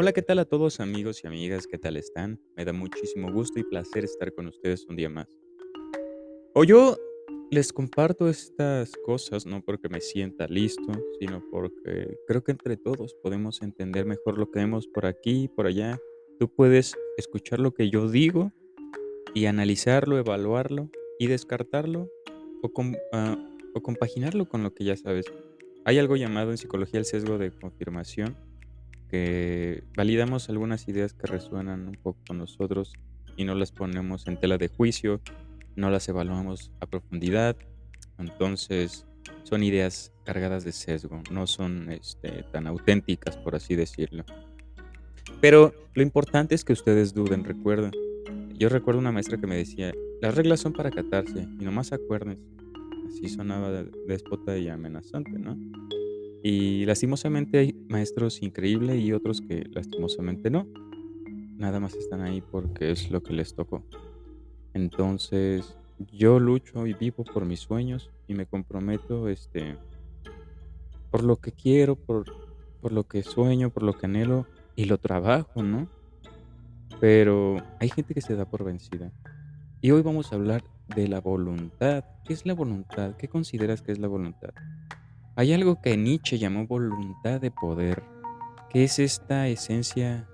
Hola, ¿qué tal a todos amigos y amigas? ¿Qué tal están? Me da muchísimo gusto y placer estar con ustedes un día más. O yo les comparto estas cosas no porque me sienta listo, sino porque creo que entre todos podemos entender mejor lo que vemos por aquí y por allá. Tú puedes escuchar lo que yo digo y analizarlo, evaluarlo y descartarlo o, ah, o compaginarlo con lo que ya sabes. Hay algo llamado en psicología el sesgo de confirmación que validamos algunas ideas que resuenan un poco con nosotros y no las ponemos en tela de juicio, no las evaluamos a profundidad. Entonces, son ideas cargadas de sesgo, no son este, tan auténticas, por así decirlo. Pero lo importante es que ustedes duden, recuerden. Yo recuerdo una maestra que me decía, las reglas son para catarse y nomás acuérdense. Así sonaba déspota y amenazante, ¿no? Y lastimosamente hay maestros increíbles y otros que lastimosamente no. Nada más están ahí porque es lo que les tocó. Entonces, yo lucho y vivo por mis sueños y me comprometo este, por lo que quiero, por, por lo que sueño, por lo que anhelo y lo trabajo, ¿no? Pero hay gente que se da por vencida. Y hoy vamos a hablar de la voluntad. ¿Qué es la voluntad? ¿Qué consideras que es la voluntad? Hay algo que Nietzsche llamó voluntad de poder, que es esta esencia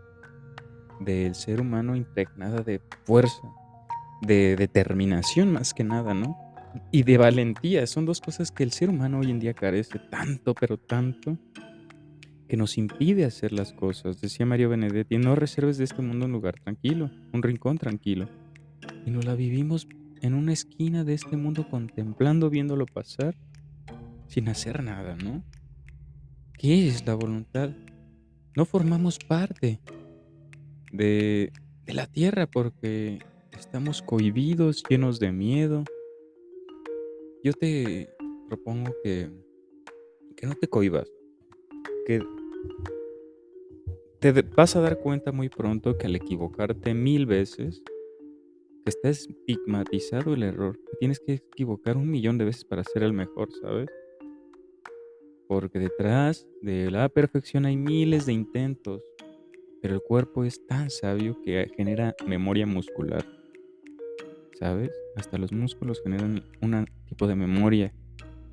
del ser humano impregnada de fuerza, de determinación más que nada, ¿no? Y de valentía. Son dos cosas que el ser humano hoy en día carece tanto, pero tanto, que nos impide hacer las cosas. Decía Mario Benedetti, no reserves de este mundo un lugar tranquilo, un rincón tranquilo. Y nos la vivimos en una esquina de este mundo contemplando, viéndolo pasar, sin hacer nada, ¿no? ¿Qué es la voluntad? No formamos parte de, de la tierra porque estamos cohibidos, llenos de miedo. Yo te propongo que, que no te cohibas, que te vas a dar cuenta muy pronto que al equivocarte mil veces, que está estigmatizado el error, que tienes que equivocar un millón de veces para ser el mejor, ¿sabes? Porque detrás de la perfección hay miles de intentos, pero el cuerpo es tan sabio que genera memoria muscular, ¿sabes? Hasta los músculos generan un tipo de memoria.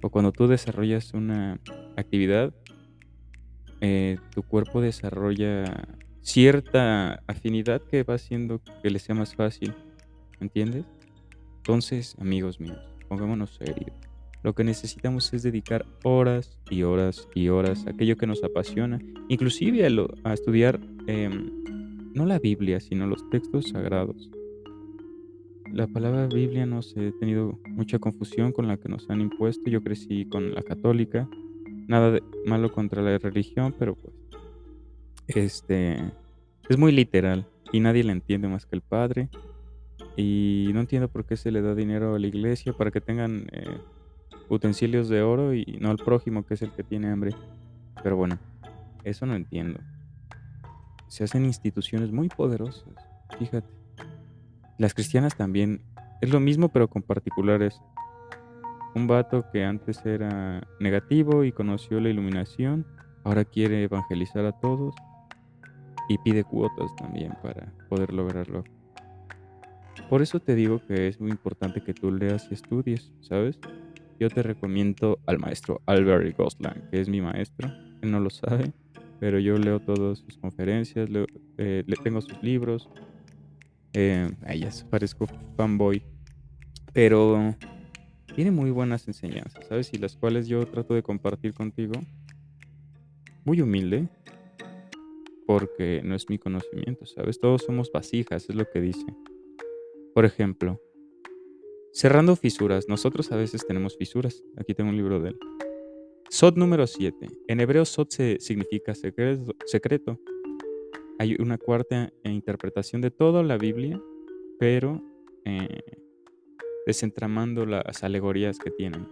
O cuando tú desarrollas una actividad, eh, tu cuerpo desarrolla cierta afinidad que va haciendo que le sea más fácil, ¿entiendes? Entonces, amigos míos, pongámonos serios. Lo que necesitamos es dedicar horas y horas y horas a aquello que nos apasiona, inclusive a, estudiar em, no la Biblia, sino los textos sagrados. La palabra Biblia no sé, he tenido mucha confusión con la que nos han impuesto. Yo crecí con la católica, nada malo contra la religión, pero pues este es muy literal y nadie la entiende más que el padre. Y no entiendo por qué se le da dinero a la iglesia para que tengan eh, utensilios de oro y no al prójimo que es el que tiene hambre. Pero bueno, eso no entiendo. Se hacen instituciones muy poderosas, fíjate. Las cristianas también es lo mismo pero con particulares. Un vato que antes era negativo y conoció la iluminación, ahora quiere evangelizar a todos y pide cuotas también para poder lograrlo. Por eso te digo que es muy importante que tú leas y estudies, ¿sabes? Yo te recomiendo al maestro Albert Gosling, que es mi maestro. Él no lo sabe, pero yo leo todas sus conferencias, leo- eh, le tengo sus libros. Eh, ay, ya se parezco fanboy, pero tiene muy buenas enseñanzas, ¿sabes? Y las cuales yo trato de compartir contigo. Muy humilde, porque no es mi conocimiento, ¿sabes? Todos somos vasijas, es lo que dice. Por ejemplo, cerrando fisuras. Nosotros a veces tenemos fisuras. Aquí tengo un libro de él. Sod número 7. En hebreo Sod se significa secreto. secreto. Hay una cuarta eh, interpretación de toda la Biblia, pero eh, desentramando las alegorías que tienen.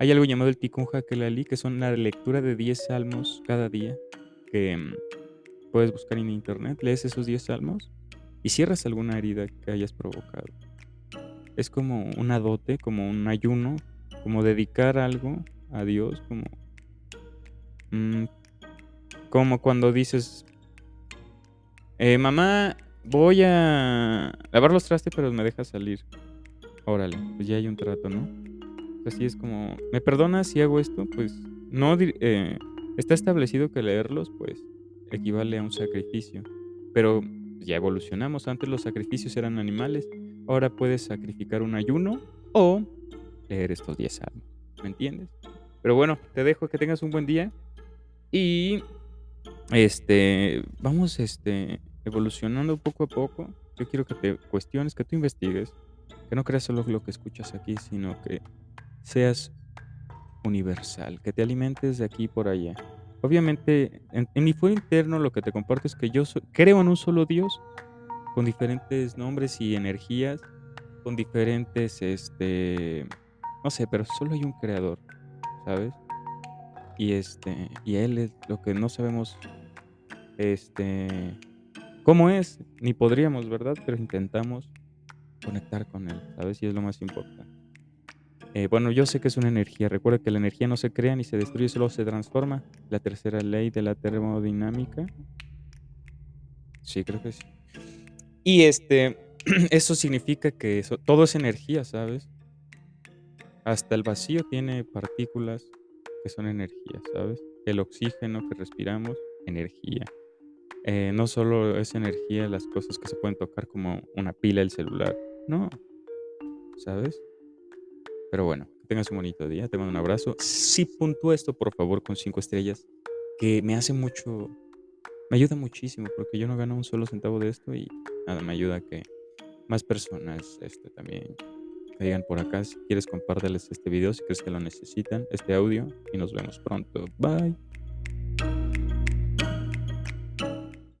Hay algo llamado el Tikkun Hakelali, que son la lectura de 10 salmos cada día, que mm, puedes buscar en internet, lees esos 10 salmos y cierras alguna herida que hayas provocado. Es como una dote, como un ayuno, como dedicar algo a Dios, como, mm, como cuando dices, Eh, mamá, voy a lavar los trastes, pero me deja salir. Órale, pues ya hay un trato, ¿no? Así es como, ¿me perdonas si hago esto? Pues no, eh, está establecido que leerlos, pues, equivale a un sacrificio. Pero ya evolucionamos, antes los sacrificios eran animales, ahora puedes sacrificar un ayuno o leer estos 10 salmos, ¿me entiendes? Pero bueno, te dejo que tengas un buen día y este, vamos este, evolucionando poco a poco. Yo quiero que te cuestiones, que tú investigues, que no creas solo lo que escuchas aquí, sino que seas universal, que te alimentes de aquí por allá. Obviamente, en, mi fuero interno lo que te comparto es que yo creo en un solo Dios, con diferentes nombres y energías, con diferentes, este, no sé, pero solo hay un creador, ¿sabes? Y este, y él es lo que no sabemos, este, cómo es, ni podríamos, ¿verdad? Pero intentamos conectar con él, ¿sabes? Y es lo más importante. Eh, bueno, yo sé que es una energía. Recuerda que la energía no se crea ni se destruye, solo se transforma. La tercera ley de la termodinámica. Sí, creo que sí. Y este, eso significa que todo es energía, ¿sabes? Hasta el vacío tiene partículas que son energía, ¿sabes? El oxígeno que respiramos, energía. Eh, no solo es energía las cosas que se pueden tocar como una pila del celular, no, ¿sabes? Pero bueno, que tengas un bonito día, te mando un abrazo. Sí, puntúa esto por favor con cinco estrellas, que me hace mucho, me ayuda muchísimo, porque yo no gano un solo centavo de esto y nada, me ayuda que más personas este, también caigan por acá. Si quieres, compárteles este video si crees que lo necesitan, este audio, y nos vemos pronto. Bye.